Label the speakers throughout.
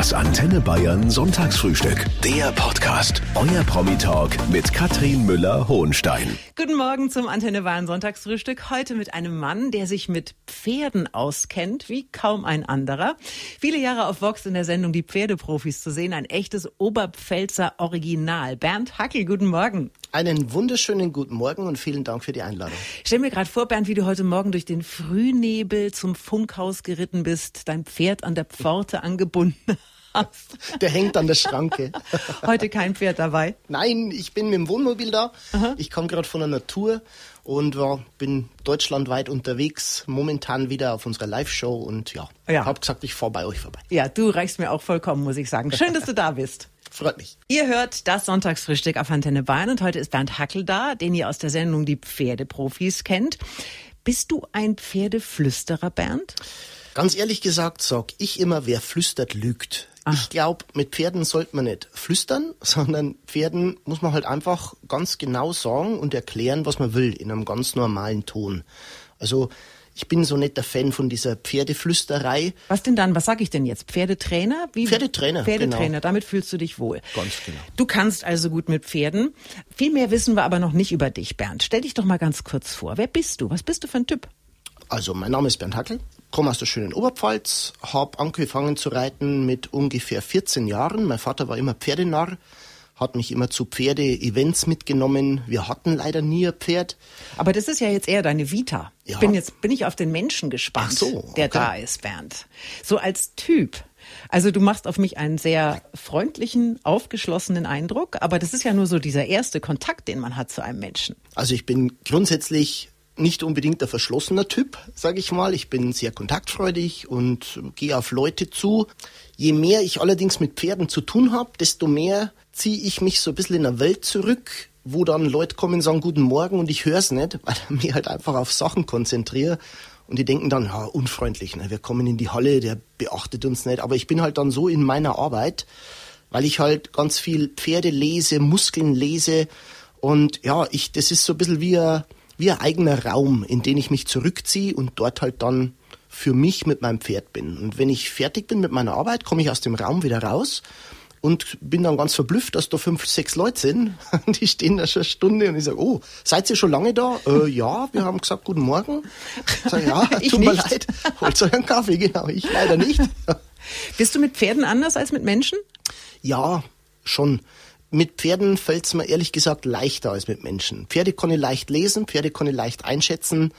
Speaker 1: Das Antenne Bayern Sonntagsfrühstück. Der Podcast. Euer Promi-Talk mit Katrin Müller-Hohenstein.
Speaker 2: Guten Morgen zum Antenne Bayern Sonntagsfrühstück. Heute mit einem Mann, der sich mit Pferden auskennt, wie kaum ein anderer. Viele Jahre auf Vox in der Sendung Die Pferdeprofis zu sehen. Ein echtes Oberpfälzer Original. Bernd Hackel, guten Morgen.
Speaker 3: Einen wunderschönen guten Morgen und vielen Dank für die Einladung.
Speaker 2: Stell mir gerade vor, Bernd, wie du heute Morgen durch den Frühnebel zum Funkhaus geritten bist, dein Pferd an der Pforte angebunden
Speaker 3: hast. Der hängt an der Schranke.
Speaker 2: Heute kein Pferd dabei?
Speaker 3: Nein, ich bin mit dem Wohnmobil da. Aha. Ich komme gerade von einer Tour und ja, bin deutschlandweit unterwegs, momentan wieder auf unserer Live-Show und ja, ja. habe gesagt, ich fahre bei euch vorbei.
Speaker 2: Ja, du reichst mir auch vollkommen, muss ich sagen. Schön, dass du da bist.
Speaker 3: Freut mich.
Speaker 2: Ihr hört das Sonntagsfrühstück auf Antenne Bayern und heute ist Bernd Hackel da, den ihr aus der Sendung Die Pferdeprofis kennt. Bist du ein Pferdeflüsterer, Bernd?
Speaker 3: Ganz ehrlich gesagt, sag ich immer, wer flüstert, lügt. Ach. Ich glaube, mit Pferden sollte man nicht flüstern, sondern Pferden muss man halt einfach ganz genau sagen und erklären, was man will, in einem ganz normalen Ton. Also ich bin so nicht der Fan von dieser Pferdeflüsterei.
Speaker 2: Was denn dann? Was sage ich denn jetzt? Pferdetrainer?
Speaker 3: Wie? Pferdetrainer.
Speaker 2: Pferdetrainer, genau. damit fühlst du dich wohl.
Speaker 3: Ganz genau.
Speaker 2: Du kannst also gut mit Pferden. Viel mehr wissen wir aber noch nicht über dich, Bernd. Stell dich doch mal ganz kurz vor. Wer bist du? Was bist du für ein Typ?
Speaker 3: Also, mein Name ist Bernd Hackel, komme aus der schönen Oberpfalz, habe angefangen zu reiten mit ungefähr 14 Jahren. Mein Vater war immer Pferdenarr, hat mich immer zu Pferde-Events mitgenommen. Wir hatten leider nie ein Pferd.
Speaker 2: Aber das ist ja jetzt eher deine Vita. Ja. Ich bin jetzt bin ich auf den Menschen gespannt, so, okay. der da ist, Bernd. So als Typ. Also du machst auf mich einen sehr freundlichen, aufgeschlossenen Eindruck, aber das ist ja nur so dieser erste Kontakt, den man hat zu einem Menschen.
Speaker 3: Also ich bin grundsätzlich nicht unbedingt ein verschlossener Typ, sage ich mal. Ich bin sehr kontaktfreudig und gehe auf Leute zu. Je mehr ich allerdings mit Pferden zu tun habe, desto mehr ziehe ich mich so ein bisschen in eine Welt zurück, wo dann Leute kommen sagen Guten Morgen und ich höre es nicht, weil ich mich halt einfach auf Sachen konzentriere. Und die denken dann, ja, unfreundlich, ne? wir kommen in die Halle, der beachtet uns nicht. Aber ich bin halt dann so in meiner Arbeit, weil ich halt ganz viel Pferde lese, Muskeln lese. Und ja, ich, das ist so ein bisschen wie ein wie ein eigener Raum, in den ich mich zurückziehe und dort halt dann für mich mit meinem Pferd bin. Und wenn ich fertig bin mit meiner Arbeit, komme ich aus dem Raum wieder raus und bin dann ganz verblüfft, dass da fünf, sechs Leute sind. Die stehen da schon eine Stunde und ich sage, oh, seid ihr schon lange da? Äh, ja, wir haben gesagt, guten Morgen. Ich sage, ja, ich tut mir leid, holt euch einen Kaffee, genau, ich leider nicht.
Speaker 2: Bist du mit Pferden anders als mit Menschen?
Speaker 3: Ja, schon. Mit Pferden fällt es mir ehrlich gesagt leichter als mit Menschen. Pferde kann ich leicht lesen, Pferde kann ich leicht einschätzen.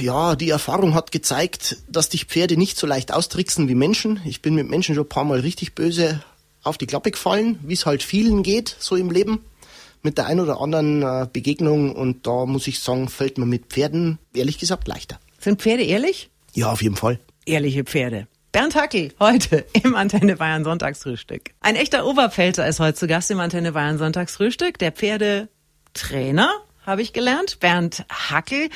Speaker 3: Ja, die Erfahrung hat gezeigt, dass dich Pferde nicht so leicht austricksen wie Menschen. Ich bin mit Menschen schon ein paar Mal richtig böse auf die Klappe gefallen, wie es halt vielen geht, so im Leben. Mit der ein oder anderen äh, Begegnung und da muss ich sagen, fällt mir mit Pferden ehrlich gesagt leichter.
Speaker 2: Sind Pferde ehrlich?
Speaker 3: Ja, auf jeden Fall.
Speaker 2: Ehrliche Pferde. Bernd Hackel, heute im Antenne Bayern Sonntagsfrühstück. Ein echter Oberpfälzer ist heute zu Gast im Antenne Bayern Sonntagsfrühstück. Der Pferdetrainer, habe ich gelernt. Bernd Hackel.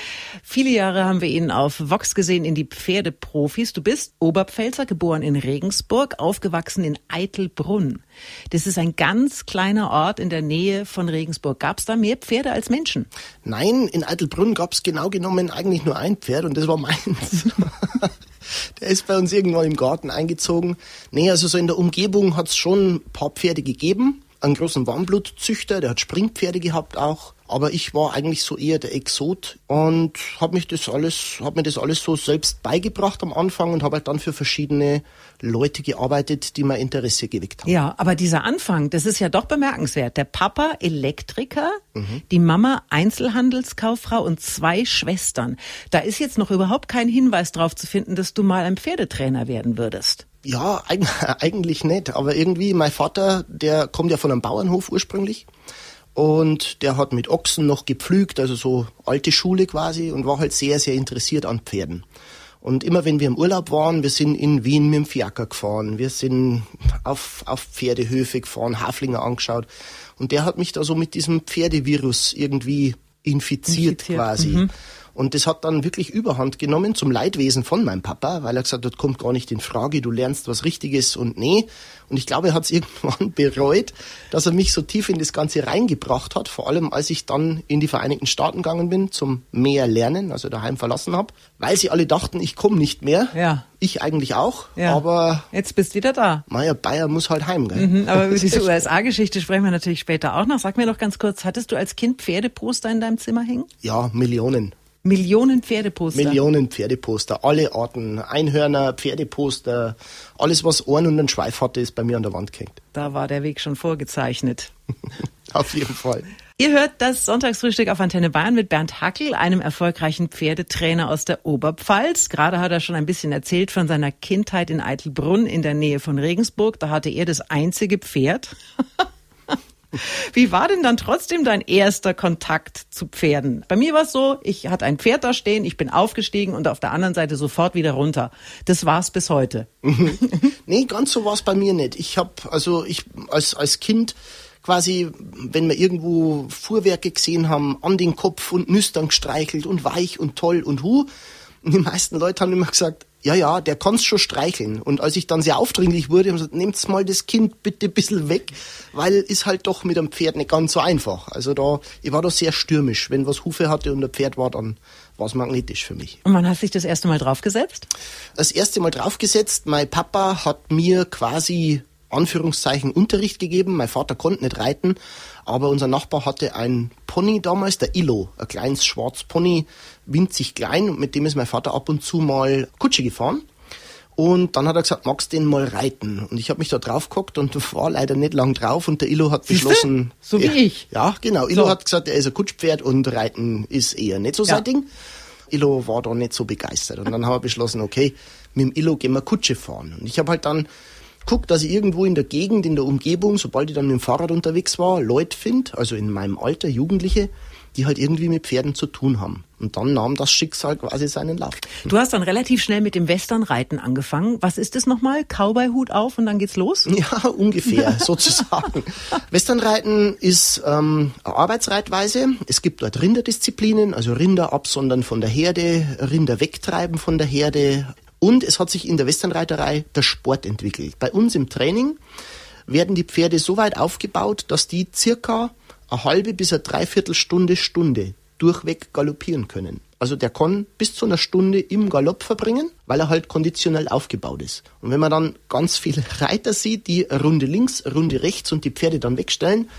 Speaker 2: Viele Jahre haben wir ihn auf Vox gesehen in die Pferdeprofis. Du bist Oberpfälzer, geboren in Regensburg, aufgewachsen in Eitelbrunn. Das ist ein ganz kleiner Ort in der Nähe von Regensburg. Gab es da mehr Pferde als Menschen?
Speaker 3: Nein, in Eitelbrunn gab es genau genommen eigentlich nur ein Pferd und das war meins. Der ist bei uns irgendwann im Garten eingezogen. Nee, also so in der Umgebung hat es schon ein paar Pferde gegeben. Einen großen Warmblutzüchter, der hat Springpferde gehabt auch. Aber ich war eigentlich so eher der Exot und habe mich das alles, habe mir das alles so selbst beigebracht am Anfang und habe halt dann für verschiedene Leute gearbeitet, die mein Interesse geweckt haben.
Speaker 2: Ja, aber dieser Anfang, das ist ja doch bemerkenswert. Der Papa Elektriker, mhm. die Mama Einzelhandelskauffrau und zwei Schwestern. Da ist jetzt noch überhaupt kein Hinweis darauf zu finden, dass du mal ein Pferdetrainer werden würdest.
Speaker 3: Ja, eigentlich nicht. Aber irgendwie, mein Vater, der kommt ja von einem Bauernhof ursprünglich und der hat mit Ochsen noch gepflügt, also so alte Schule quasi und war halt sehr, sehr interessiert an Pferden. Und immer wenn wir im Urlaub waren, wir sind in Wien mit dem Fiaker gefahren, wir sind auf, auf Pferdehöfe gefahren, Haflinger angeschaut. Und der hat mich da so mit diesem Pferdevirus irgendwie infiziert, infiziert. quasi. Mhm. Und das hat dann wirklich Überhand genommen zum Leidwesen von meinem Papa, weil er gesagt hat, kommt gar nicht in Frage, du lernst was Richtiges und nee. Und ich glaube, er hat es irgendwann bereut, dass er mich so tief in das Ganze reingebracht hat, vor allem als ich dann in die Vereinigten Staaten gegangen bin zum mehr Lernen, also daheim verlassen habe, weil sie alle dachten, ich komme nicht mehr.
Speaker 2: Ja.
Speaker 3: Ich eigentlich auch,
Speaker 2: Ja.
Speaker 3: aber
Speaker 2: Jetzt bist du wieder da.
Speaker 3: Meier Bayer muss halt heim, gell?
Speaker 2: Mhm, Aber über diese USA-Geschichte sprechen wir natürlich später auch noch. Sag mir doch ganz kurz, hattest du als Kind Pferdeposter in deinem Zimmer hängen?
Speaker 3: Ja, Millionen.
Speaker 2: Millionen Pferdeposter.
Speaker 3: Millionen Pferdeposter, alle Arten, Einhörner, Pferdeposter, alles was Ohren und einen Schweif hatte, ist bei mir an der Wand gehängt.
Speaker 2: Da war der Weg schon vorgezeichnet.
Speaker 3: Auf jeden Fall.
Speaker 2: Ihr hört das Sonntagsfrühstück auf Antenne Bayern mit Bernd Hackel, einem erfolgreichen Pferdetrainer aus der Oberpfalz. Gerade hat er schon ein bisschen erzählt von seiner Kindheit in Eitelbrunn in der Nähe von Regensburg. Da hatte er das einzige Pferd. Wie war denn dann trotzdem dein erster Kontakt zu Pferden? Bei mir war es so, ich hatte ein Pferd da stehen, ich bin aufgestiegen und auf der anderen Seite sofort wieder runter. Das war's bis heute.
Speaker 3: Nee, ganz so war es bei mir nicht. Ich habe, also ich als, als Kind quasi, wenn wir irgendwo Fuhrwerke gesehen haben, an den Kopf und nüstern gestreichelt und weich und toll und hu. Und die meisten Leute haben immer gesagt, ja, ja, der kann's schon streicheln. Und als ich dann sehr aufdringlich wurde, haben sie gesagt, nehmt's mal das Kind bitte ein bisschen weg, weil ist halt doch mit einem Pferd nicht ganz so einfach. Also da, ich war da sehr stürmisch. Wenn was Hufe hatte und ein Pferd war, dann war's magnetisch für mich.
Speaker 2: Und wann hast du dich das erste Mal draufgesetzt?
Speaker 3: das erste Mal draufgesetzt. Mein Papa hat mir quasi Anführungszeichen Unterricht gegeben. Mein Vater konnte nicht reiten, aber unser Nachbar hatte ein Pony damals, der Illo, ein kleines schwarzes Pony, winzig klein und mit dem ist mein Vater ab und zu mal Kutsche gefahren. Und dann hat er gesagt, magst du den mal reiten? Und ich habe mich da drauf geguckt und war leider nicht lang drauf und der Illo hat
Speaker 2: Siehste?
Speaker 3: beschlossen...
Speaker 2: So wie
Speaker 3: ja,
Speaker 2: ich.
Speaker 3: Ja, genau. Illo
Speaker 2: So.
Speaker 3: hat gesagt, er ist ein Kutschpferd und reiten ist eher nicht so
Speaker 2: Ja.
Speaker 3: sein Ding. Illo war da nicht so begeistert. Und dann haben wir beschlossen, okay, mit dem Illo gehen wir Kutsche fahren. Und ich habe halt dann guckt, dass ich irgendwo in der Gegend, in der Umgebung, sobald ich dann mit dem Fahrrad unterwegs war, Leute finde, also in meinem Alter, Jugendliche, die halt irgendwie mit Pferden zu tun haben. Und dann nahm das Schicksal quasi seinen Lauf.
Speaker 2: Du hast dann relativ schnell mit dem Westernreiten angefangen. Was ist das nochmal? Cowboy-Hut auf und dann geht's los?
Speaker 3: Ja, ungefähr, sozusagen. Westernreiten ist ähm, eine Arbeitsreitweise. Es gibt dort Rinderdisziplinen, also Rinder absondern von der Herde, Rinder wegtreiben von der Herde. Und es hat sich in der Westernreiterei der Sport entwickelt. Bei uns im Training werden die Pferde so weit aufgebaut, dass die circa eine halbe bis eine Dreiviertelstunde, Stunde durchweg galoppieren können. Also der kann bis zu einer Stunde im Galopp verbringen, weil er halt konditionell aufgebaut ist. Und wenn man dann ganz viele Reiter sieht, die Runde links, Runde rechts und die Pferde dann wegstellen,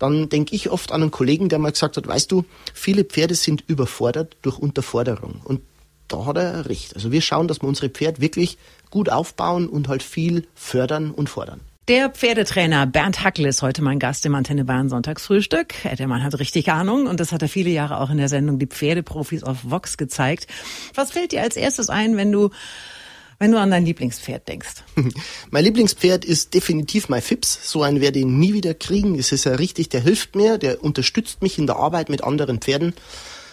Speaker 3: dann denke ich oft an einen Kollegen, der mal gesagt hat, weißt du, viele Pferde sind überfordert durch Unterforderung. Und da hat er recht. Also wir schauen, dass wir unsere Pferde wirklich gut aufbauen und halt viel fördern und fordern.
Speaker 2: Der Pferdetrainer Bernd Hackel ist heute mein Gast im Antenne Bayern Sonntagsfrühstück. Der Mann hat richtig Ahnung und das hat er viele Jahre auch in der Sendung Die Pferdeprofis auf Vox gezeigt. Was fällt dir als erstes ein, wenn du, wenn du an dein Lieblingspferd denkst?
Speaker 3: Mein Lieblingspferd ist definitiv mein Fips. So einen werde ich nie wieder kriegen. Es ist ja richtig, der hilft mir, der unterstützt mich in der Arbeit mit anderen Pferden.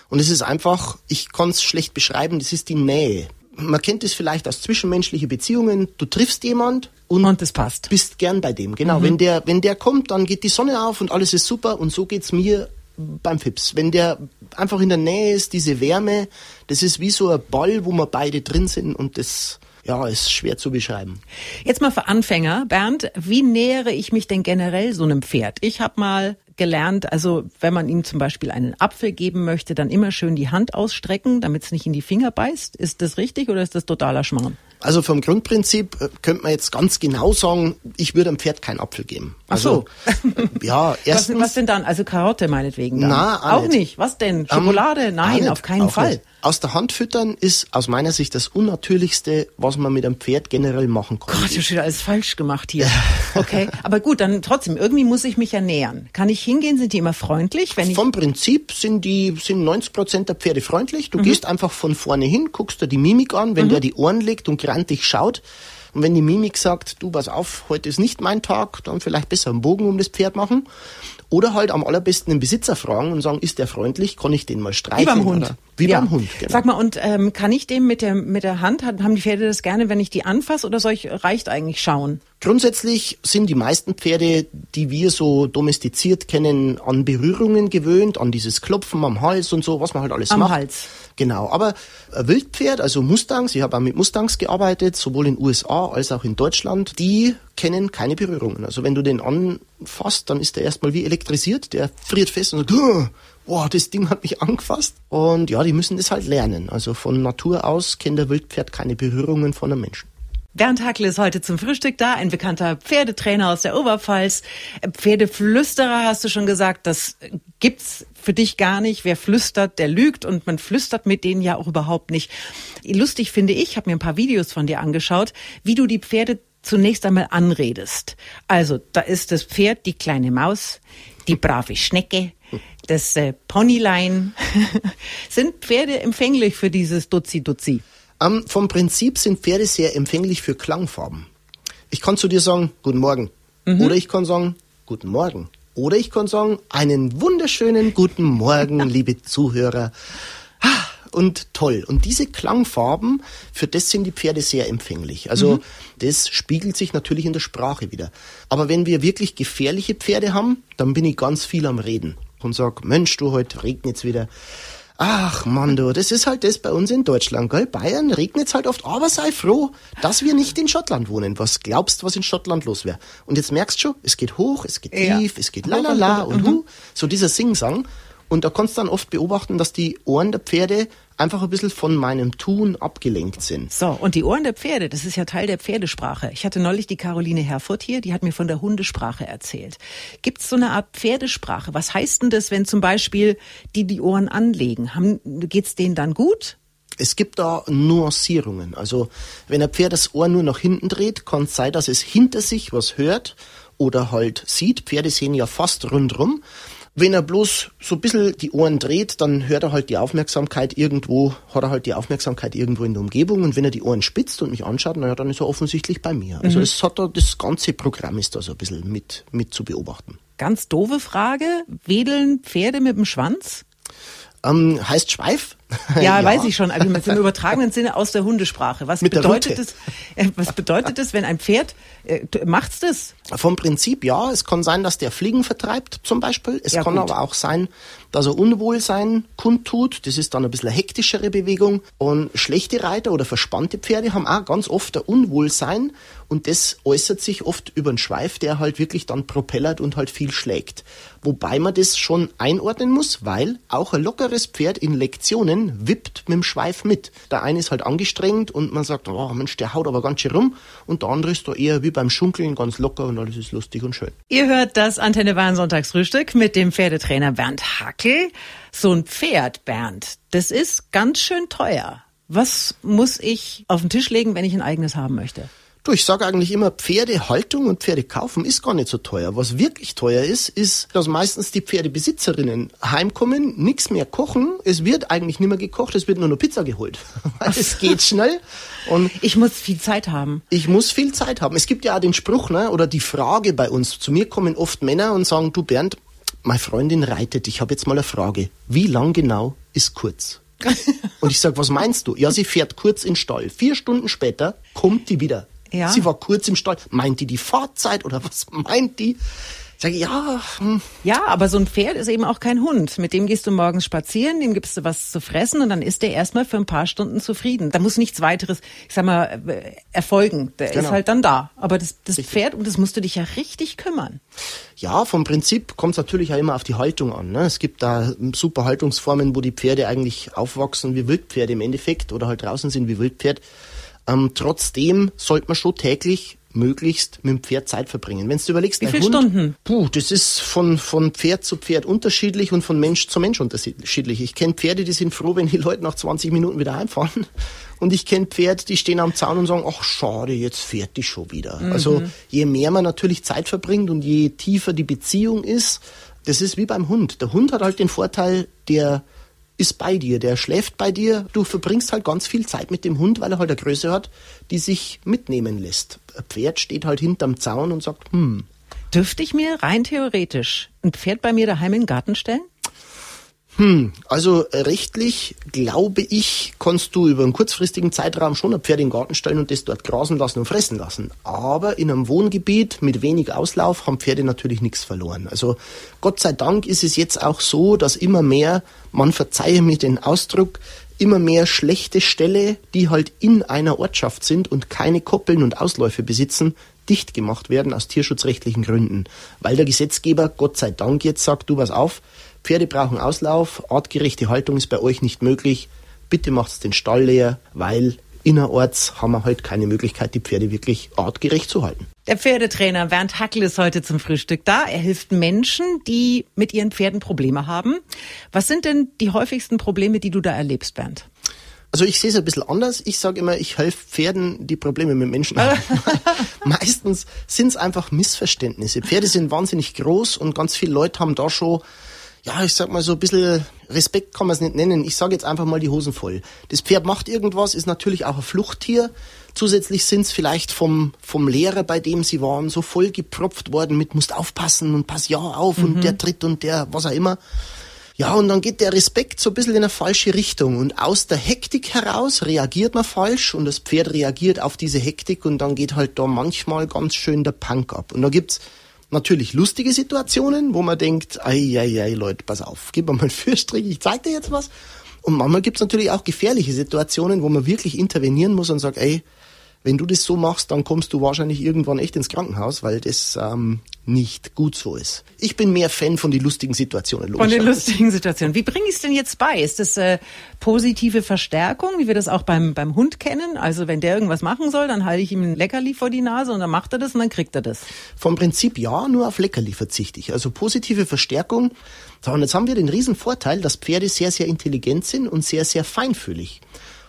Speaker 3: Und es ist einfach, ich kann es schlecht beschreiben, das ist die Nähe. Man kennt es vielleicht aus zwischenmenschlichen Beziehungen. Du triffst jemand und,
Speaker 2: Und es passt.
Speaker 3: bist gern bei dem. Genau. Wenn der, wenn der kommt, dann geht die Sonne auf und alles ist super. Und so geht's mir beim Fips. Wenn der einfach in der Nähe ist, diese Wärme, das ist wie so ein Ball, wo wir beide drin sind und das, ja, ist schwer zu beschreiben.
Speaker 2: Jetzt mal für Anfänger, Bernd, wie nähere ich mich denn generell so einem Pferd? Ich habe mal gelernt, also wenn man ihm zum Beispiel einen Apfel geben möchte, dann immer schön die Hand ausstrecken, damit es nicht in die Finger beißt. Ist das richtig oder ist das totaler Schmarrn?
Speaker 3: Also vom Grundprinzip äh, könnte man jetzt ganz genau sagen, ich würde einem Pferd keinen Apfel geben.
Speaker 2: Ach so.
Speaker 3: Also, ja,
Speaker 2: Was,
Speaker 3: erstens.
Speaker 2: was denn dann? Also Karotte meinetwegen dann?
Speaker 3: Na, auch
Speaker 2: auch
Speaker 3: nicht.
Speaker 2: nicht. Was denn? Schokolade?
Speaker 3: Ähm, auch
Speaker 2: Nein,
Speaker 3: nicht,
Speaker 2: auf keinen Fall.
Speaker 3: nicht. Aus der Hand füttern ist aus meiner Sicht das Unnatürlichste, was man mit einem Pferd generell machen kann.
Speaker 2: Gott, ich habe schon wieder alles falsch gemacht hier. Okay, aber gut, dann trotzdem, irgendwie muss ich mich ja nähern. Kann ich hingehen? Sind die immer freundlich? Wenn ich
Speaker 3: Vom Prinzip sind die sind 90 Prozent der Pferde freundlich.
Speaker 2: Mhm.
Speaker 3: Du gehst einfach von vorne hin, guckst dir die Mimik an, wenn der die Ohren legt und grantig schaut. Und wenn die Mimik sagt, du pass auf, heute ist nicht mein Tag, dann vielleicht besser einen Bogen um das Pferd machen. Oder halt am allerbesten den Besitzer fragen und sagen, ist der freundlich, kann ich den mal
Speaker 2: Wie
Speaker 3: streicheln?
Speaker 2: beim Hund.
Speaker 3: Oder? Wie
Speaker 2: Ja.
Speaker 3: beim Hund, genau.
Speaker 2: Sag mal, und ähm, kann ich dem mit der mit der Hand, haben die Pferde das gerne, wenn ich die anfasse oder soll ich, reicht eigentlich schauen?
Speaker 3: Grundsätzlich sind die meisten Pferde, die wir so domestiziert kennen, an Berührungen gewöhnt, an dieses Klopfen am Hals und so, was man halt alles
Speaker 2: Am
Speaker 3: macht.
Speaker 2: Hals.
Speaker 3: Genau, aber Wildpferd, also Mustangs, ich habe auch mit Mustangs gearbeitet, sowohl in USA als auch in Deutschland, die kennen keine Berührungen. Also wenn du den anfasst, dann ist der erstmal wie elektrisiert, der friert fest und sagt, "Huh, boah, das Ding hat mich angefasst. Und ja, die müssen das halt lernen. Also von Natur aus kennt der Wildpferd keine Berührungen von einem Menschen.
Speaker 2: Bernd Hackl ist heute zum Frühstück da, ein bekannter Pferdetrainer aus der Oberpfalz. Pferdeflüsterer hast du schon gesagt, das gibt's für dich gar nicht. Wer flüstert, der lügt und man flüstert mit denen ja auch überhaupt nicht. Lustig finde ich, habe mir ein paar Videos von dir angeschaut, wie du die Pferde zunächst einmal anredest. Also, da ist das Pferd, die kleine Maus, die brave Schnecke, das äh, Ponylein. Sind Pferde empfänglich für dieses Duzi-Duzi?
Speaker 3: Ähm, vom Prinzip sind Pferde sehr empfänglich für Klangfarben. Ich kann zu dir sagen, guten Morgen. Oder ich kann sagen, guten Morgen. Oder ich kann sagen, einen wunderschönen guten Morgen, liebe Zuhörer. Und toll. Und diese Klangfarben, für das sind die Pferde sehr empfänglich. Also das spiegelt sich natürlich in der Sprache wieder. Aber wenn wir wirklich gefährliche Pferde haben, dann bin ich ganz viel am Reden und sag, Mensch, du, heute regnet's wieder. Ach Mann, du, das ist halt das bei uns in Deutschland, gell? Bayern regnet's halt oft, aber sei froh, dass wir nicht in Schottland wohnen. Was glaubst, was in Schottland los wäre? Und jetzt merkst du schon, es geht hoch, es geht
Speaker 2: Ja.
Speaker 3: tief, es geht lalala und hu, so dieser Singsang. Und da kannst du dann oft beobachten, dass die Ohren der Pferde einfach ein bisschen von meinem Tun abgelenkt sind.
Speaker 2: So, und die Ohren der Pferde, das ist ja Teil der Pferdesprache. Ich hatte neulich die Caroline Herfurth hier, die hat mir von der Hundesprache erzählt. Gibt es so eine Art Pferdesprache? Was heißt denn das, wenn zum Beispiel die die Ohren anlegen? Haben, geht's denen dann gut?
Speaker 3: Es gibt da Nuancierungen. Also wenn ein Pferd das Ohr nur nach hinten dreht, kann es sein, dass es hinter sich was hört oder halt sieht. Pferde sehen ja fast rundrum. Wenn er bloß so ein bisschen die Ohren dreht, dann hört er halt die Aufmerksamkeit irgendwo, hat er halt die Aufmerksamkeit irgendwo in der Umgebung. Und wenn er die Ohren spitzt und mich anschaut, naja, dann ist er offensichtlich bei mir. Also es hat da, das ganze Programm ist da so ein bisschen mit, mit zu beobachten.
Speaker 2: Ganz doofe Frage. Wedeln Pferde mit dem Schwanz?
Speaker 3: Ähm, heißt Schweif?
Speaker 2: Ja, weiß ich schon, aber im übertragenen Sinne aus der Hundesprache. Was
Speaker 3: Mit
Speaker 2: bedeutet das? äh, Was bedeutet das, wenn ein Pferd äh, macht's das?
Speaker 3: Vom Prinzip ja, es kann sein, dass der Fliegen vertreibt zum Beispiel. Es
Speaker 2: Ja,
Speaker 3: kann
Speaker 2: gut.
Speaker 3: aber auch sein, dass er Unwohlsein kundtut. Das ist dann ein bisschen eine hektischere Bewegung. Und schlechte Reiter oder verspannte Pferde haben auch ganz oft ein Unwohlsein und das äußert sich oft über einen Schweif, der halt wirklich dann propellert und halt viel schlägt. Wobei man das schon einordnen muss, weil auch ein lockeres Pferd in Lektionen wippt mit dem Schweif mit. Der eine ist halt angestrengt und man sagt, oh Mensch, der haut aber ganz schön rum. Und der andere ist da eher wie beim Schunkeln ganz locker und alles ist lustig und schön.
Speaker 2: Ihr hört das Antenne Bayern Sonntagsfrühstück mit dem Pferdetrainer Bernd Hackel. So ein Pferd, Bernd, das ist ganz schön teuer. Was muss ich auf den Tisch legen, wenn ich ein eigenes haben möchte?
Speaker 3: Du, ich sage eigentlich immer, Pferdehaltung und Pferde kaufen ist gar nicht so teuer. Was wirklich teuer ist, ist, dass meistens die Pferdebesitzerinnen heimkommen, nichts mehr kochen. Es wird eigentlich nicht mehr gekocht, es wird nur noch Pizza geholt. Es geht schnell und
Speaker 2: Ich muss viel Zeit haben.
Speaker 3: ich muss viel Zeit haben. Es gibt ja auch den Spruch, ne, oder die Frage bei uns. Zu mir kommen oft Männer und sagen, du Bernd, meine Freundin reitet, ich habe jetzt mal eine Frage. Wie lang genau ist kurz? und ich sag, was meinst du? Ja, sie fährt kurz in den Stall. Vier Stunden später kommt die wieder.
Speaker 2: Ja.
Speaker 3: Sie war kurz im Stall. Meint die die Fahrzeit oder was meint die? Ich, ja, hm,
Speaker 2: Ja, aber so ein Pferd ist eben auch kein Hund. Mit dem gehst du morgens spazieren, dem gibst du was zu fressen und dann ist der erstmal für ein paar Stunden zufrieden. Da muss nichts weiteres, ich sag mal, äh, erfolgen. Der ist
Speaker 3: Genau.
Speaker 2: halt dann da. Aber das, das Pferd, um das musst du dich ja richtig kümmern.
Speaker 3: Ja, vom Prinzip kommt es natürlich auch immer auf die Haltung an. Ne? Es gibt da super Haltungsformen, wo die Pferde eigentlich aufwachsen wie Wildpferde im Endeffekt oder halt draußen sind wie Wildpferd. Ähm, trotzdem sollte man schon täglich möglichst mit dem Pferd Zeit verbringen. Wenn du überlegst,
Speaker 2: Wie viele Stunden?
Speaker 3: Puh, das ist von, von Pferd zu Pferd unterschiedlich und von Mensch zu Mensch unterschiedlich. Ich kenne Pferde, die sind froh, wenn die Leute nach 20 Minuten wieder heimfahren. Und ich kenne Pferde, die stehen am Zaun und sagen, ach schade, jetzt fährt die schon wieder. Also je mehr man natürlich Zeit verbringt und je tiefer die Beziehung ist, das ist wie beim Hund. Der Hund hat halt den Vorteil, der ist bei dir, der schläft bei dir. Du verbringst halt ganz viel Zeit mit dem Hund, weil er halt eine Größe hat, die sich mitnehmen lässt. Ein Pferd steht halt hinterm Zaun und sagt, hm,
Speaker 2: Dürfte ich mir rein theoretisch ein Pferd bei mir daheim in den Garten stellen?
Speaker 3: Hm, also rechtlich glaube ich, kannst du über einen kurzfristigen Zeitraum schon ein Pferd in den Garten stellen und das dort grasen lassen und fressen lassen. Aber in einem Wohngebiet mit wenig Auslauf haben Pferde natürlich nichts verloren. Also Gott sei Dank ist es jetzt auch so, dass immer mehr, man verzeihe mir den Ausdruck, immer mehr schlechte Ställe, die halt in einer Ortschaft sind und keine Koppeln und Ausläufe besitzen, dicht gemacht werden aus tierschutzrechtlichen Gründen. Weil der Gesetzgeber Gott sei Dank jetzt sagt, du pass auf, Pferde brauchen Auslauf, artgerechte Haltung ist bei euch nicht möglich. Bitte macht den Stall leer, weil innerorts haben wir halt keine Möglichkeit, die Pferde wirklich artgerecht zu halten.
Speaker 2: Der Pferdetrainer Bernd Hackel ist heute zum Frühstück da. Er hilft Menschen, die mit ihren Pferden Probleme haben. Was sind denn die häufigsten Probleme, die du da erlebst, Bernd?
Speaker 3: Also ich sehe es ein bisschen anders. Ich sage immer, ich helfe Pferden, die Probleme mit Menschen haben. Meistens sind es einfach Missverständnisse. Pferde sind wahnsinnig groß und ganz viele Leute haben da schon ja, ich sag mal so ein bisschen Respekt kann man es nicht nennen. Ich sage jetzt einfach mal die Hosen voll. Das Pferd macht irgendwas, ist natürlich auch ein Fluchttier. Zusätzlich sind es vielleicht vom, vom Lehrer, bei dem sie waren, so voll gepropft worden mit musst aufpassen und pass ja auf mhm. und der tritt und der was auch immer. Ja, und dann geht der Respekt so ein bisschen in eine falsche Richtung. Und aus der Hektik heraus reagiert man falsch und das Pferd reagiert auf diese Hektik und dann geht halt da manchmal ganz schön der Punk ab. Und da gibt's natürlich lustige Situationen, wo man denkt, ei, ei, ei, Leute, pass auf, gib mir mal einen Fürstrich, ich zeig dir jetzt was. Und manchmal gibt's natürlich auch gefährliche Situationen, wo man wirklich intervenieren muss und sagt, ey, wenn du das so machst, dann kommst du wahrscheinlich irgendwann echt ins Krankenhaus, weil das ähm, nicht gut so ist. Ich bin mehr Fan von den lustigen Situationen.
Speaker 2: Von den lustigen Situationen. Wie bringe ich es denn jetzt bei? Ist das äh, positive Verstärkung, wie wir das auch beim, beim Hund kennen? Also wenn der irgendwas machen soll, dann halte ich ihm ein Leckerli vor die Nase und dann macht er das und dann kriegt er das.
Speaker 3: Vom Prinzip ja, nur auf Leckerli verzichte ich. Also positive Verstärkung. So, und jetzt haben wir den riesen Vorteil, dass Pferde sehr, sehr intelligent sind und sehr, sehr feinfühlig.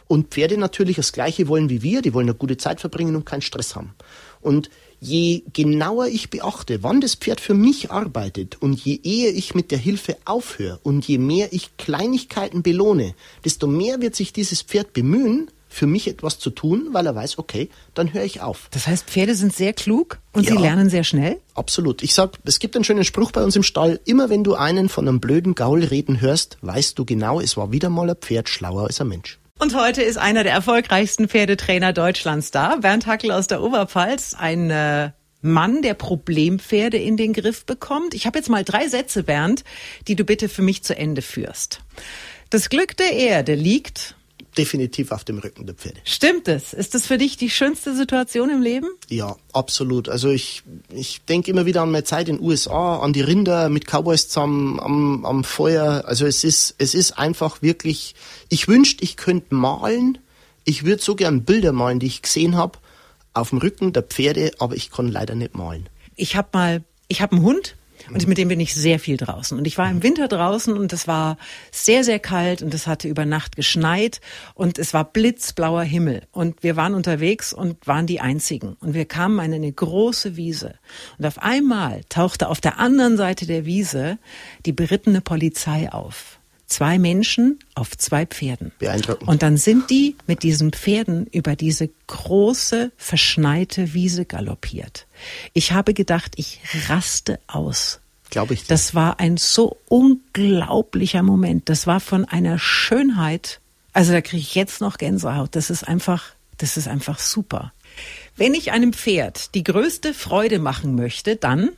Speaker 3: Und Pferde natürlich das Gleiche wollen wie wir, die wollen eine gute Zeit verbringen und keinen Stress haben. Und je genauer ich beachte, wann das Pferd für mich arbeitet und je eher ich mit der Hilfe aufhöre und je mehr ich Kleinigkeiten belohne, desto mehr wird sich dieses Pferd bemühen, für mich etwas zu tun, weil er weiß, okay, dann höre ich auf.
Speaker 2: Das heißt, Pferde sind sehr klug und ja, sie lernen sehr schnell?
Speaker 3: Absolut. Ich sag, es gibt einen schönen Spruch bei uns im Stall, immer wenn du einen von einem blöden Gaul reden hörst, weißt du genau, es war wieder mal ein Pferd schlauer als ein Mensch.
Speaker 2: Und heute ist einer der erfolgreichsten Pferdetrainer Deutschlands da, Bernd Hackel aus der Oberpfalz, ein äh, Mann, der Problempferde in den Griff bekommt. Ich habe jetzt mal drei Sätze, Bernd, die du bitte für mich zu Ende führst. Das Glück der Erde liegt
Speaker 3: definitiv auf dem Rücken der Pferde.
Speaker 2: Stimmt es? Ist das für dich die schönste Situation im Leben?
Speaker 3: Ja, absolut. Also ich, ich denke immer wieder an meine Zeit in den USA, an die Rinder mit Cowboys zusammen am, am Feuer. Also es ist, es ist einfach wirklich, ich wünschte, ich könnte malen. Ich würde so gern Bilder malen, die ich gesehen habe, auf dem Rücken der Pferde, aber ich kann leider nicht malen.
Speaker 2: Ich habe mal, ich habe einen Hund, und mit dem bin ich sehr viel draußen. Und ich war im Winter draußen und es war sehr, sehr kalt und es hatte über Nacht geschneit und es war blitzblauer Himmel. Und wir waren unterwegs und waren die Einzigen. Und wir kamen an eine große Wiese. Und auf einmal tauchte auf der anderen Seite der Wiese die berittene Polizei auf zwei Menschen auf zwei Pferden.
Speaker 3: Beeindruckend.
Speaker 2: Und dann sind die mit diesen Pferden über diese große, verschneite Wiese galoppiert. Ich habe gedacht, ich raste aus.
Speaker 3: Glaube ich. Dir.
Speaker 2: Das war ein so unglaublicher Moment. Das war von einer Schönheit. Also da kriege ich jetzt noch Gänsehaut. Das ist einfach, das ist einfach super. Wenn ich einem Pferd die größte Freude machen möchte, dann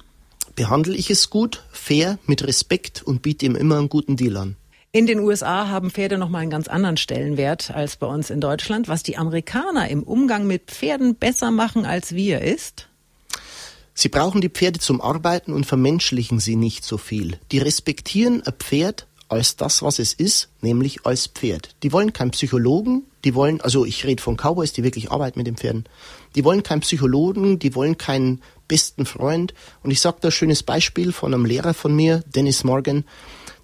Speaker 3: behandle ich es gut, fair, mit Respekt und biete ihm immer einen guten Deal an.
Speaker 2: In den USA haben Pferde noch mal einen ganz anderen Stellenwert als bei uns in Deutschland. Was die Amerikaner im Umgang mit Pferden besser machen als wir ist?
Speaker 3: Sie brauchen die Pferde zum Arbeiten und vermenschlichen sie nicht so viel. Die respektieren ein Pferd als das, was es ist, nämlich als Pferd. Die wollen keinen Psychologen, die wollen, also ich rede von Cowboys, die wirklich arbeiten mit den Pferden. Die wollen keinen Psychologen, die wollen keinen besten Freund. Und ich sage da ein schönes Beispiel von einem Lehrer von mir, Dennis Morgan.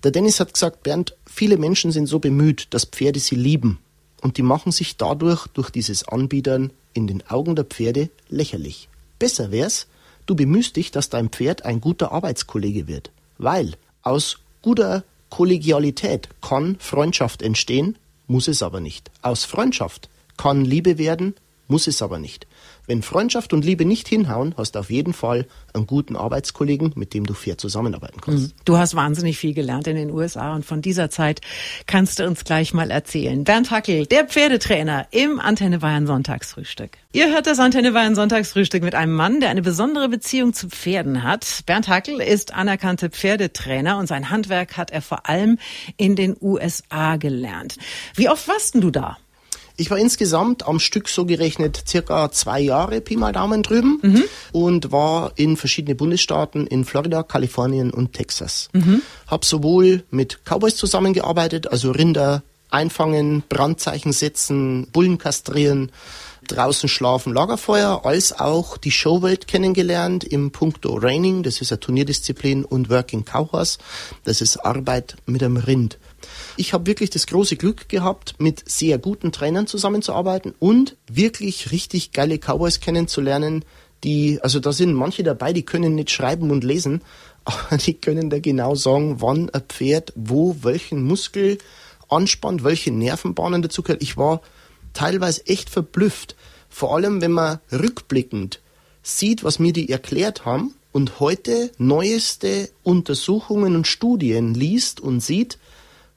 Speaker 3: Der Dennis hat gesagt, Bernd, viele Menschen sind so bemüht, dass Pferde sie lieben. Und die machen sich dadurch, durch dieses Anbietern, in den Augen der Pferde lächerlich. Besser wär's, du bemühst dich, dass dein Pferd ein guter Arbeitskollege wird. Weil aus guter Kollegialität kann Freundschaft entstehen, muss es aber nicht. Aus Freundschaft kann Liebe werden, muss es aber nicht. Wenn Freundschaft und Liebe nicht hinhauen, hast du auf jeden Fall einen guten Arbeitskollegen, mit dem du fair zusammenarbeiten kannst.
Speaker 2: Mhm. Du hast wahnsinnig viel gelernt in den USA und von dieser Zeit kannst du uns gleich mal erzählen. Bernd Hackel, der Pferdetrainer im Antenne Bayern Sonntagsfrühstück. Ihr hört das Antenne Bayern Sonntagsfrühstück mit einem Mann, der eine besondere Beziehung zu Pferden hat. Bernd Hackel ist anerkannte Pferdetrainer und sein Handwerk hat er vor allem in den USA gelernt. Wie oft warst denn du da?
Speaker 3: Ich war insgesamt am Stück so gerechnet circa zwei Jahre Pi mal Daumen drüben mhm. und war in verschiedene Bundesstaaten in Florida, Kalifornien und Texas. Mhm. Hab sowohl mit Cowboys zusammengearbeitet, also Rinder einfangen, Brandzeichen setzen, Bullen kastrieren, draußen schlafen, Lagerfeuer, als auch die Showwelt kennengelernt im Punkto Raining, das ist eine Turnierdisziplin, und Working Cowhorse, das ist Arbeit mit einem Rind. Ich habe wirklich das große Glück gehabt, mit sehr guten Trainern zusammenzuarbeiten und wirklich richtig geile Cowboys kennenzulernen, die, also da sind manche dabei, die können nicht schreiben und lesen, aber die können da genau sagen, wann ein Pferd wo welchen Muskel anspannt, welche Nervenbahnen dazu gehört. Ich war teilweise echt verblüfft. Vor allem, wenn man rückblickend sieht, was mir die erklärt haben und heute neueste Untersuchungen und Studien liest und sieht,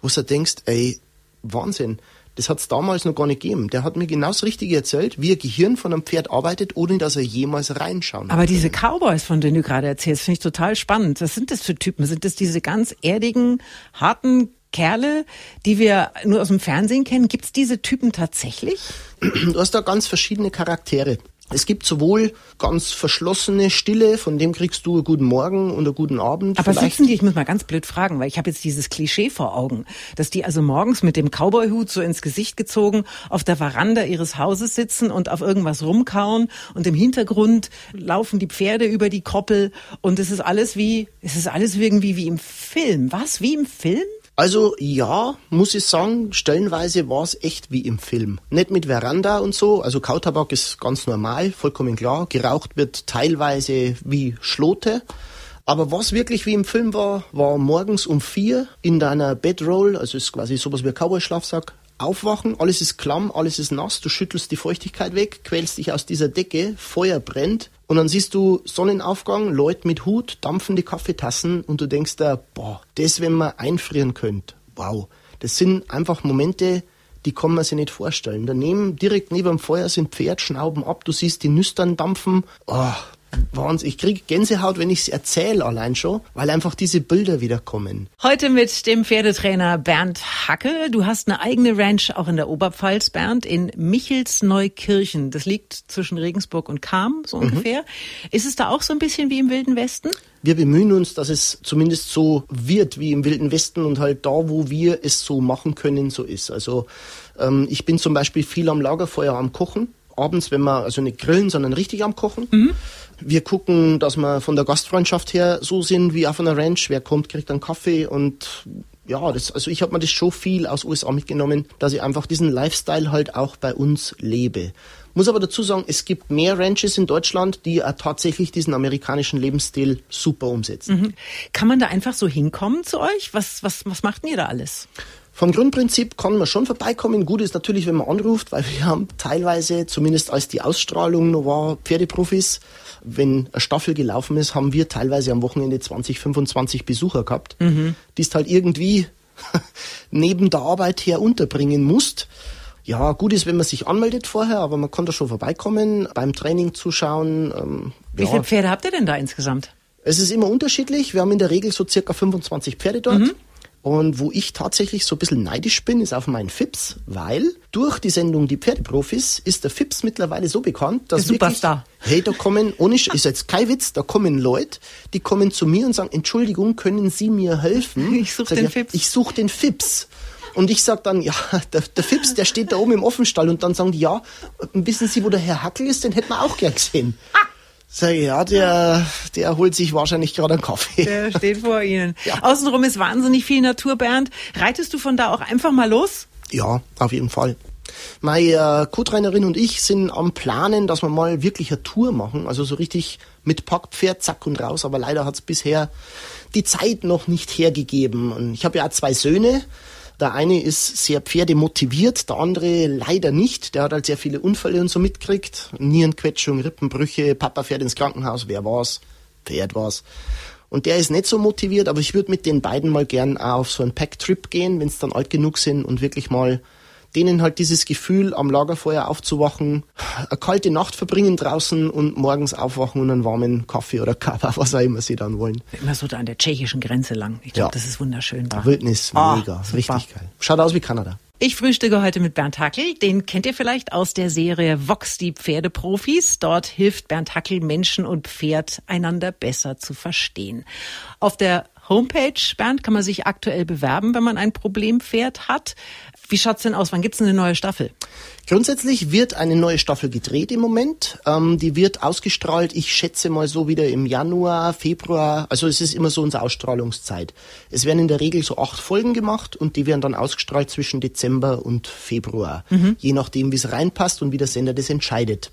Speaker 3: wo du denkst, ey, Wahnsinn. Das hat es damals noch gar nicht gegeben. Der hat mir genau das Richtige erzählt, wie ein Gehirn von einem Pferd arbeitet, ohne dass er jemals reinschauen
Speaker 2: Aber diese Cowboys, von denen du gerade erzählst, finde ich total spannend. Was sind das für Typen? Sind das diese ganz erdigen, harten Kerle, die wir nur aus dem Fernsehen kennen? Gibt es diese Typen tatsächlich?
Speaker 3: Du hast da ganz verschiedene Charaktere. Es gibt sowohl ganz verschlossene Stille, von dem kriegst du einen guten Morgen und einen guten Abend.
Speaker 2: Aber sitzen die, ich muss mal ganz blöd fragen, weil ich habe jetzt dieses Klischee vor Augen, dass die also morgens mit dem Cowboyhut so ins Gesicht gezogen auf der Veranda ihres Hauses sitzen und auf irgendwas rumkauen und im Hintergrund laufen die Pferde über die Koppel und es ist alles wie, es ist alles irgendwie wie im Film. Was? Wie im Film?
Speaker 3: Also ja, muss ich sagen, stellenweise war es echt wie im Film. Nicht mit Veranda und so, also Kautabak ist ganz normal, vollkommen klar. Geraucht wird teilweise wie Schlote. Aber was wirklich wie im Film war, war morgens um vier in deiner Bedroll, also ist quasi sowas wie ein Cowboy-Schlafsack, aufwachen, alles ist klamm, alles ist nass, du schüttelst die Feuchtigkeit weg, quälst dich aus dieser Decke, Feuer brennt und dann siehst du Sonnenaufgang, Leute mit Hut, dampfende Kaffeetassen und du denkst da, boah, das, wenn man einfrieren könnte, wow. Das sind einfach Momente, die kann man sich nicht vorstellen. Daneben, direkt neben dem Feuer sind Pferdschnauben ab, du siehst die Nüstern dampfen, oh, Wahnsinn. Ich kriege Gänsehaut, wenn ich es erzähle allein schon, weil einfach diese Bilder wieder kommen.
Speaker 2: Heute mit dem Pferdetrainer Bernd Hacke. Du hast eine eigene Ranch auch in der Oberpfalz, Bernd, in Michelsneukirchen. Das liegt zwischen Regensburg und Kam, so mhm. ungefähr. Ist es da auch so ein bisschen wie im Wilden Westen?
Speaker 3: Wir bemühen uns, dass es zumindest so wird wie im Wilden Westen und halt da, wo wir es so machen können, so ist. Also ähm, ich bin zum Beispiel viel am Lagerfeuer am Kochen abends, wenn wir also nicht grillen, sondern richtig am Kochen. Mhm. Wir gucken, dass wir von der Gastfreundschaft her so sind wie auf einer Ranch. Wer kommt, kriegt einen Kaffee und ja, das, also ich habe mir das schon viel aus USA mitgenommen, dass ich einfach diesen Lifestyle halt auch bei uns lebe. Muss aber dazu sagen, es gibt mehr Ranches in Deutschland, die tatsächlich diesen amerikanischen Lebensstil super umsetzen. Mhm.
Speaker 2: Kann man da einfach so hinkommen zu euch? Was, was, was macht ihr da alles?
Speaker 3: Vom Grundprinzip kann man schon vorbeikommen. Gut ist natürlich, wenn man anruft, weil wir haben teilweise, zumindest als die Ausstrahlung noch war, Pferdeprofis. Wenn eine Staffel gelaufen ist, haben wir teilweise am Wochenende 20, 25 Besucher gehabt, mhm. die es halt irgendwie neben der Arbeit her unterbringen musst. Ja, gut ist, wenn man sich anmeldet vorher, aber man kann da schon vorbeikommen, beim Training zuschauen.
Speaker 2: Ähm, Wie ja. viele Pferde habt ihr denn da insgesamt?
Speaker 3: Es ist immer unterschiedlich. Wir haben in der Regel so circa 25 Pferde dort. Mhm. Und wo ich tatsächlich so ein bisschen neidisch bin, ist auf meinen Fips, weil durch die Sendung Die Pferdeprofis ist der Fips mittlerweile so bekannt, dass
Speaker 2: der Superstar.
Speaker 3: Wirklich, hey, da kommen, ohne, ist jetzt kein Witz, da kommen Leute, die kommen zu mir und sagen, Entschuldigung, können Sie mir helfen?
Speaker 2: Ich suche den
Speaker 3: ja,
Speaker 2: Fips.
Speaker 3: Ich suche den Fips. Und ich sag dann, ja, der, der Fips, der steht da oben im Offenstall. Und dann sagen die, ja, wissen Sie, wo der Herr Hackel ist? Den hätten wir auch gern gesehen. Sag ich, ja, der, der holt sich wahrscheinlich gerade einen Kaffee.
Speaker 2: Der steht vor Ihnen. Ja. Außenrum ist wahnsinnig viel Natur, Bernd. Reitest du von da auch einfach mal los?
Speaker 3: Ja, auf jeden Fall. Meine äh, Co-Trainerin und ich sind am Planen, dass wir mal wirklich eine Tour machen. Also so richtig mit Packpferd, zack und raus. Aber leider hat es bisher die Zeit noch nicht hergegeben. Und ich habe ja auch zwei Söhne. Der eine ist sehr pferdemotiviert, der andere leider nicht. Der hat halt sehr viele Unfälle und so mitkriegt. Nierenquetschung, Rippenbrüche, Papa fährt ins Krankenhaus, wer war's? Pferd war's. Und der ist nicht so motiviert, aber ich würde mit den beiden mal gern auf so einen Pack-Trip gehen, wenn es dann alt genug sind und wirklich mal denen halt dieses Gefühl, am Lagerfeuer aufzuwachen, eine kalte Nacht verbringen draußen und morgens aufwachen und einen warmen Kaffee oder Kaba, was auch immer sie dann wollen.
Speaker 2: Immer so da an der tschechischen Grenze lang. Ich glaube, ja. das ist wunderschön. Da.
Speaker 3: Wildnis, oh, mega, super. richtig geil. Schaut aus wie Kanada.
Speaker 2: Ich frühstücke heute mit Bernd Hackel. Den kennt ihr vielleicht aus der Serie Vox, die Pferdeprofis. Dort hilft Bernd Hackel Menschen und Pferd einander besser zu verstehen. Auf der Homepage, Bernd, kann man sich aktuell bewerben, wenn man ein Problempferd hat. Wie schaut's denn aus? Wann gibt's denn eine neue Staffel?
Speaker 3: Grundsätzlich wird eine neue Staffel gedreht im Moment. Ähm, die wird ausgestrahlt, ich schätze mal so wieder im Januar, Februar. Also es ist immer so unsere Ausstrahlungszeit. Es werden in der Regel so acht Folgen gemacht und die werden dann ausgestrahlt zwischen Dezember und Februar. Mhm. Je nachdem, wie es reinpasst und wie der Sender das entscheidet.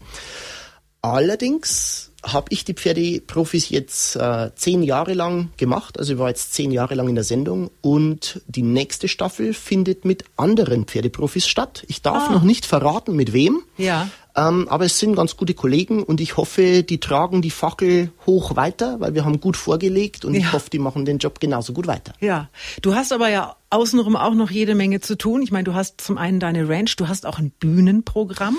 Speaker 3: Allerdings habe ich die Pferdeprofis jetzt äh, zehn Jahre lang gemacht. Also ich war jetzt zehn Jahre lang in der Sendung und die nächste Staffel findet mit anderen Pferdeprofis statt. Ich darf ah. noch nicht verraten, mit wem.
Speaker 2: Ja.
Speaker 3: Ähm, aber es sind ganz gute Kollegen und ich hoffe, die tragen die Fackel hoch weiter, weil wir haben gut vorgelegt und ja. ich hoffe, die machen den Job genauso gut weiter.
Speaker 2: Ja, du hast aber ja außenrum auch noch jede Menge zu tun. Ich meine, du hast zum einen deine Ranch, du hast auch ein Bühnenprogramm.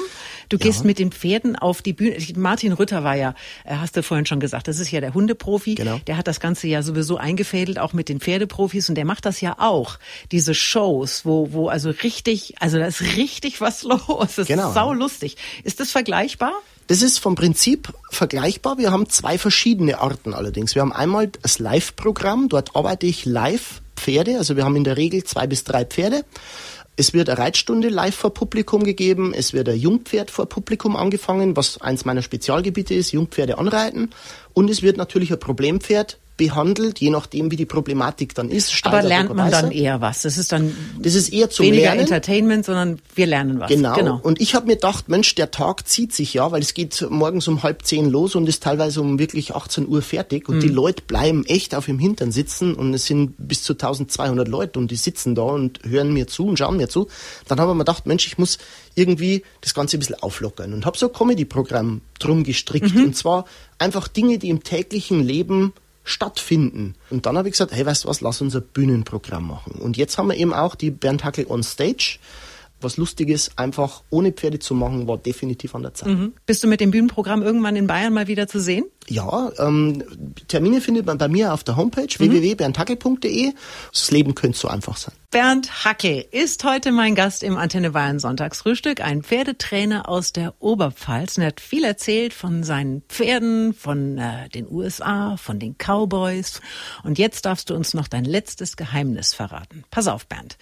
Speaker 2: Du gehst mit den Pferden auf die Bühne. Martin Rütter war ja, äh, hast du vorhin schon gesagt, das ist ja der Hundeprofi. Genau. Der hat das Ganze ja sowieso eingefädelt, auch mit den Pferdeprofis und der macht das ja auch. Diese Shows, wo, wo also richtig, also da ist richtig was los. Das ist genau. sau lustig. Ist das vergleichbar?
Speaker 3: Das ist vom Prinzip vergleichbar. Wir haben zwei verschiedene Arten allerdings. Wir haben einmal das Live-Programm. Dort arbeite ich live Pferde. Also wir haben in der Regel zwei bis drei Pferde. Es wird eine Reitstunde live vor Publikum gegeben. Es wird ein Jungpferd vor Publikum angefangen, was eins meiner Spezialgebiete ist, Jungpferde anreiten. Und es wird natürlich ein Problempferd behandelt, je nachdem, wie die Problematik dann ist.
Speaker 2: Aber lernt man dann eher was? Das ist dann
Speaker 3: das ist eher zum
Speaker 2: weniger
Speaker 3: Lernen.
Speaker 2: Entertainment, sondern wir lernen was.
Speaker 3: Genau. genau. Und ich habe mir gedacht, Mensch, der Tag zieht sich ja, weil es geht morgens um halb zehn los und ist teilweise um wirklich 18 Uhr fertig und mhm. die Leute bleiben echt auf dem Hintern sitzen und es sind bis zu 1200 Leute und die sitzen da und hören mir zu und schauen mir zu. Dann haben wir mir gedacht, Mensch, ich muss irgendwie das Ganze ein bisschen auflockern und habe so ein Comedy-Programm drum gestrickt mhm. und zwar einfach Dinge, die im täglichen Leben stattfinden. Und dann habe ich gesagt, hey, weißt du was, lass uns ein Bühnenprogramm machen. Und jetzt haben wir eben auch die Bernd Hackel on Stage. Was Lustiges, einfach ohne Pferde zu machen, war definitiv an der Zeit. Mhm.
Speaker 2: Bist du mit dem Bühnenprogramm irgendwann in Bayern mal wieder zu sehen?
Speaker 3: Ja, ähm, Termine findet man bei mir auf der Homepage mhm. www.berndhackel.de. Das Leben könnte so einfach sein.
Speaker 2: Bernd Hackel ist heute mein Gast im Antenne Bayern Sonntagsfrühstück, ein Pferdetrainer aus der Oberpfalz. Und er hat viel erzählt von seinen Pferden, von äh, den USA, von den Cowboys. Und jetzt darfst du uns noch dein letztes Geheimnis verraten. Pass auf, Bernd.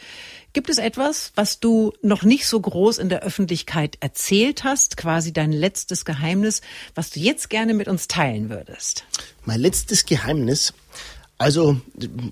Speaker 2: Gibt es etwas, was du noch nicht so groß in der Öffentlichkeit erzählt hast, quasi dein letztes Geheimnis, was du jetzt gerne mit uns teilen würdest?
Speaker 3: Mein letztes Geheimnis. Also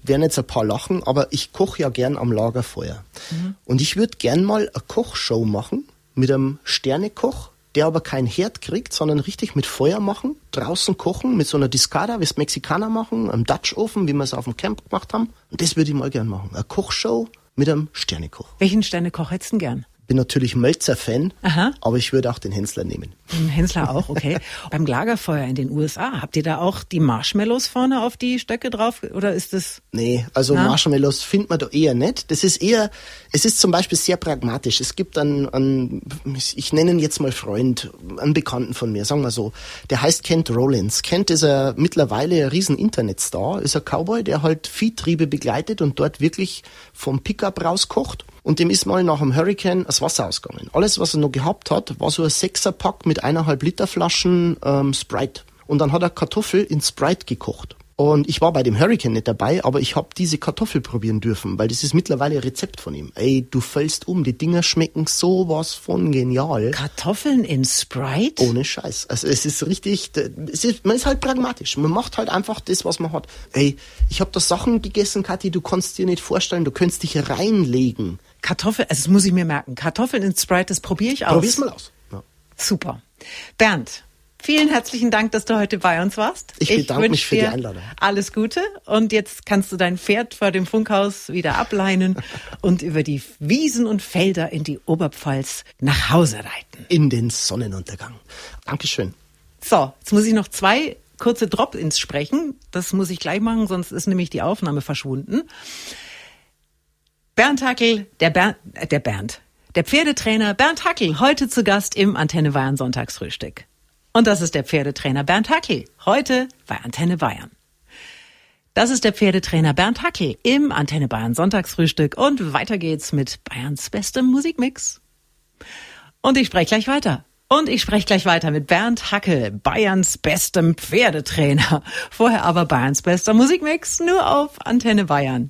Speaker 3: werden jetzt ein paar lachen, aber ich koche ja gern am Lagerfeuer. Mhm. Und ich würde gern mal eine Kochshow machen mit einem Sternekoch, der aber kein Herd kriegt, sondern richtig mit Feuer machen, draußen kochen, mit so einer Discada, wie es Mexikaner machen, einem Dutch Ofen, wie wir es auf dem Camp gemacht haben. Und das würde ich mal gern machen. Eine Kochshow mit einem Sternekoch.
Speaker 2: Welchen Sternekoch hättest du gern?
Speaker 3: bin natürlich Mölzer-Fan, aber ich würde auch den Hensler nehmen.
Speaker 2: Hensler auch, okay. Beim Lagerfeuer in den USA, habt ihr da auch die Marshmallows vorne auf die Stöcke drauf oder ist das?
Speaker 3: Nee, also Na? Marshmallows findet man da eher nicht. Das ist eher, es ist zum Beispiel sehr pragmatisch. Es gibt einen, einen ich nenne ihn jetzt mal Freund, einen Bekannten von mir, sagen wir so, der heißt Kent Rollins. Kent ist er mittlerweile ein riesen Internetstar, ist ein Cowboy, der halt Viehtriebe begleitet und dort wirklich vom Pickup rauskocht und dem ist mal nach einem Hurricane das Wasser ausgegangen. Alles, was er noch gehabt hat, war so ein Sechserpack mit eineinhalb Liter Flaschen ähm, Sprite. Und dann hat er Kartoffel in Sprite gekocht. Und ich war bei dem Hurricane nicht dabei, aber ich habe diese Kartoffel probieren dürfen, weil das ist mittlerweile ein Rezept von ihm. Ey, du fällst um, die Dinger schmecken sowas von genial.
Speaker 2: Kartoffeln in Sprite?
Speaker 3: Ohne Scheiß. Also es ist richtig, es ist, man ist halt pragmatisch. Man macht halt einfach das, was man hat. Ey, ich habe da Sachen gegessen, Kathi, du kannst dir nicht vorstellen, du könntest dich reinlegen.
Speaker 2: Kartoffeln, also das muss ich mir merken. Kartoffeln in Sprite, das probiere ich aus.
Speaker 3: Probier's mal aus. Ja.
Speaker 2: Super. Bernd, Vielen herzlichen Dank, dass du heute bei uns warst.
Speaker 3: Ich bedanke mich für die Einladung.
Speaker 2: Alles Gute und jetzt kannst du dein Pferd vor dem Funkhaus wieder ableinen und über die Wiesen und Felder in die Oberpfalz nach Hause reiten.
Speaker 3: In den Sonnenuntergang. Dankeschön.
Speaker 2: So, jetzt muss ich noch zwei kurze Drop-ins sprechen. Das muss ich gleich machen, sonst ist nämlich die Aufnahme verschwunden. Bernd Hackel, der Bernd, äh, der Bernd, der Pferdetrainer Bernd Hackel, heute zu Gast im Antenne Bayern Sonntagsfrühstück. Und das ist der Pferdetrainer Bernd Hackel, heute bei Antenne Bayern. Das ist der Pferdetrainer Bernd Hackel im Antenne Bayern Sonntagsfrühstück und weiter geht's mit Bayerns bestem Musikmix. Und ich spreche gleich weiter. Und ich spreche gleich weiter mit Bernd Hackel, Bayerns bestem Pferdetrainer. Vorher aber Bayerns bester Musikmix nur auf Antenne Bayern.